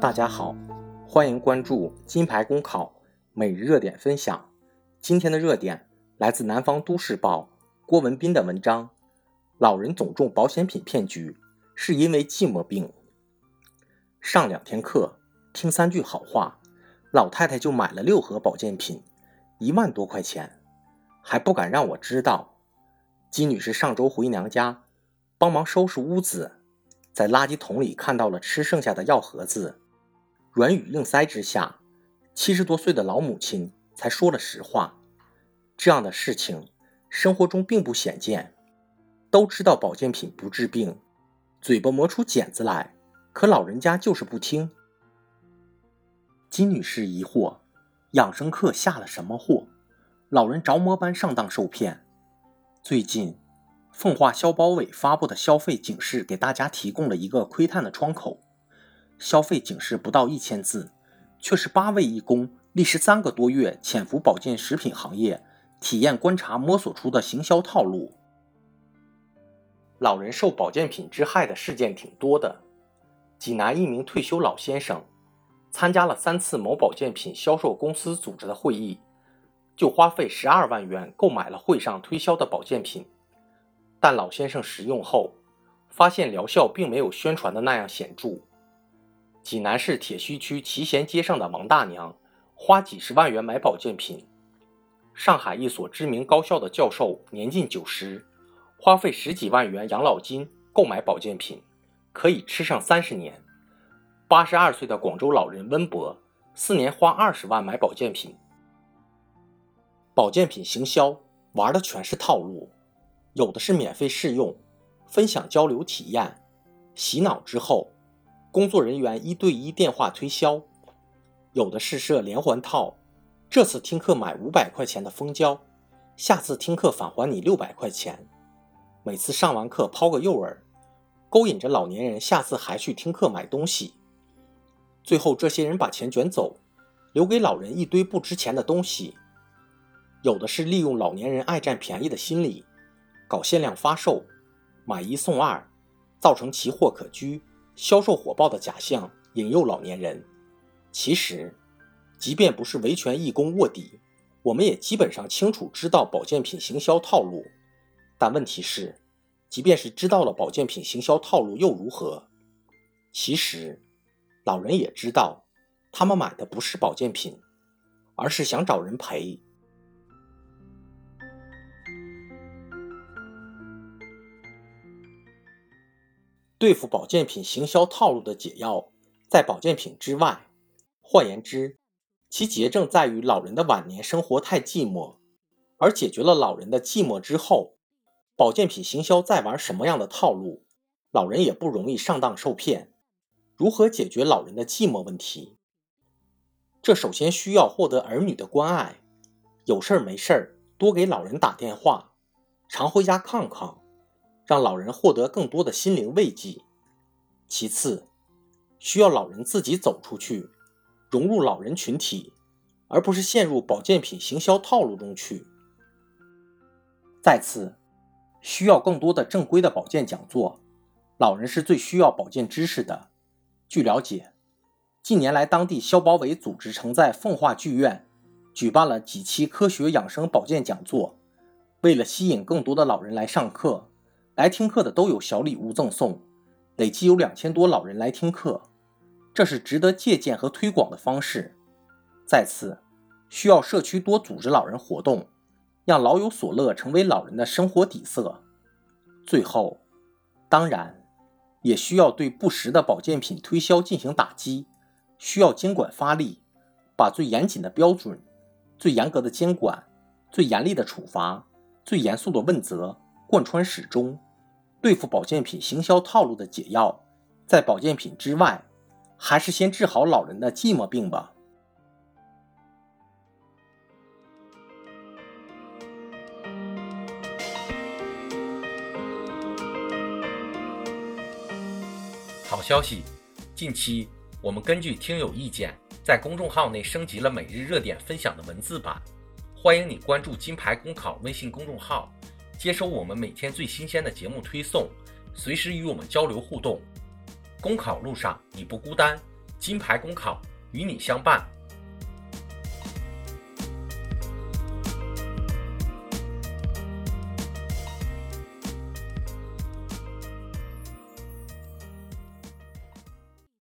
大家好，欢迎关注金牌公考每日热点分享。今天的热点来自南方都市报郭文斌的文章：老人总中保险品骗局，是因为寂寞病。上两天课，听三句好话，老太太就买了六盒保健品，一万多块钱，还不敢让我知道。金女士上周回娘家，帮忙收拾屋子，在垃圾桶里看到了吃剩下的药盒子。软语硬塞之下，七十多岁的老母亲才说了实话。这样的事情生活中并不鲜见。都知道保健品不治病，嘴巴磨出茧子来，可老人家就是不听。金女士疑惑：养生课下了什么货？老人着魔般上当受骗。最近，奉化消保委发布的消费警示给大家提供了一个窥探的窗口。消费警示不到一千字，却是八位义工历时三个多月潜伏保健食品行业，体验观察摸索出的行销套路。老人受保健品之害的事件挺多的。济南一名退休老先生参加了三次某保健品销售公司组织的会议，就花费十二万元购买了会上推销的保健品，但老先生使用后发现疗效并没有宣传的那样显著。济南市铁西区齐贤街上的王大娘花几十万元买保健品。上海一所知名高校的教授年近九十，花费十几万元养老金购买保健品，可以吃上三十年。八十二岁的广州老人温博，四年花二十万买保健品。保健品行销玩的全是套路，有的是免费试用，分享交流体验，洗脑之后。工作人员一对一电话推销，有的是设连环套，这次听课买五百块钱的蜂胶，下次听课返还你六百块钱。每次上完课抛个诱饵，勾引着老年人下次还去听课买东西。最后这些人把钱卷走，留给老人一堆不值钱的东西。有的是利用老年人爱占便宜的心理，搞限量发售，买一送二，造成奇货可居。销售火爆的假象引诱老年人，其实，即便不是维权义工卧底，我们也基本上清楚知道保健品行销套路。但问题是，即便是知道了保健品行销套路又如何？其实，老人也知道，他们买的不是保健品，而是想找人赔。对付保健品行销套路的解药，在保健品之外。换言之，其结症在于老人的晚年生活太寂寞，而解决了老人的寂寞之后，保健品行销再玩什么样的套路，老人也不容易上当受骗。如何解决老人的寂寞问题？这首先需要获得儿女的关爱，有事儿没事儿多给老人打电话，常回家看看。让老人获得更多的心灵慰藉。其次，需要老人自己走出去，融入老人群体，而不是陷入保健品行销套路中去。再次，需要更多的正规的保健讲座。老人是最需要保健知识的。据了解，近年来当地消保委组织曾在奉化剧院举办了几期科学养生保健讲座，为了吸引更多的老人来上课。来听课的都有小礼物赠送，累计有两千多老人来听课，这是值得借鉴和推广的方式。再次，需要社区多组织老人活动，让老有所乐成为老人的生活底色。最后，当然也需要对不实的保健品推销进行打击，需要监管发力，把最严谨的标准、最严格的监管、最严厉的处罚、最严肃的问责贯穿始终。对付保健品行销套路的解药，在保健品之外，还是先治好老人的寂寞病吧。好消息，近期我们根据听友意见，在公众号内升级了每日热点分享的文字版，欢迎你关注“金牌公考”微信公众号。接收我们每天最新鲜的节目推送，随时与我们交流互动。公考路上你不孤单，金牌公考与你相伴。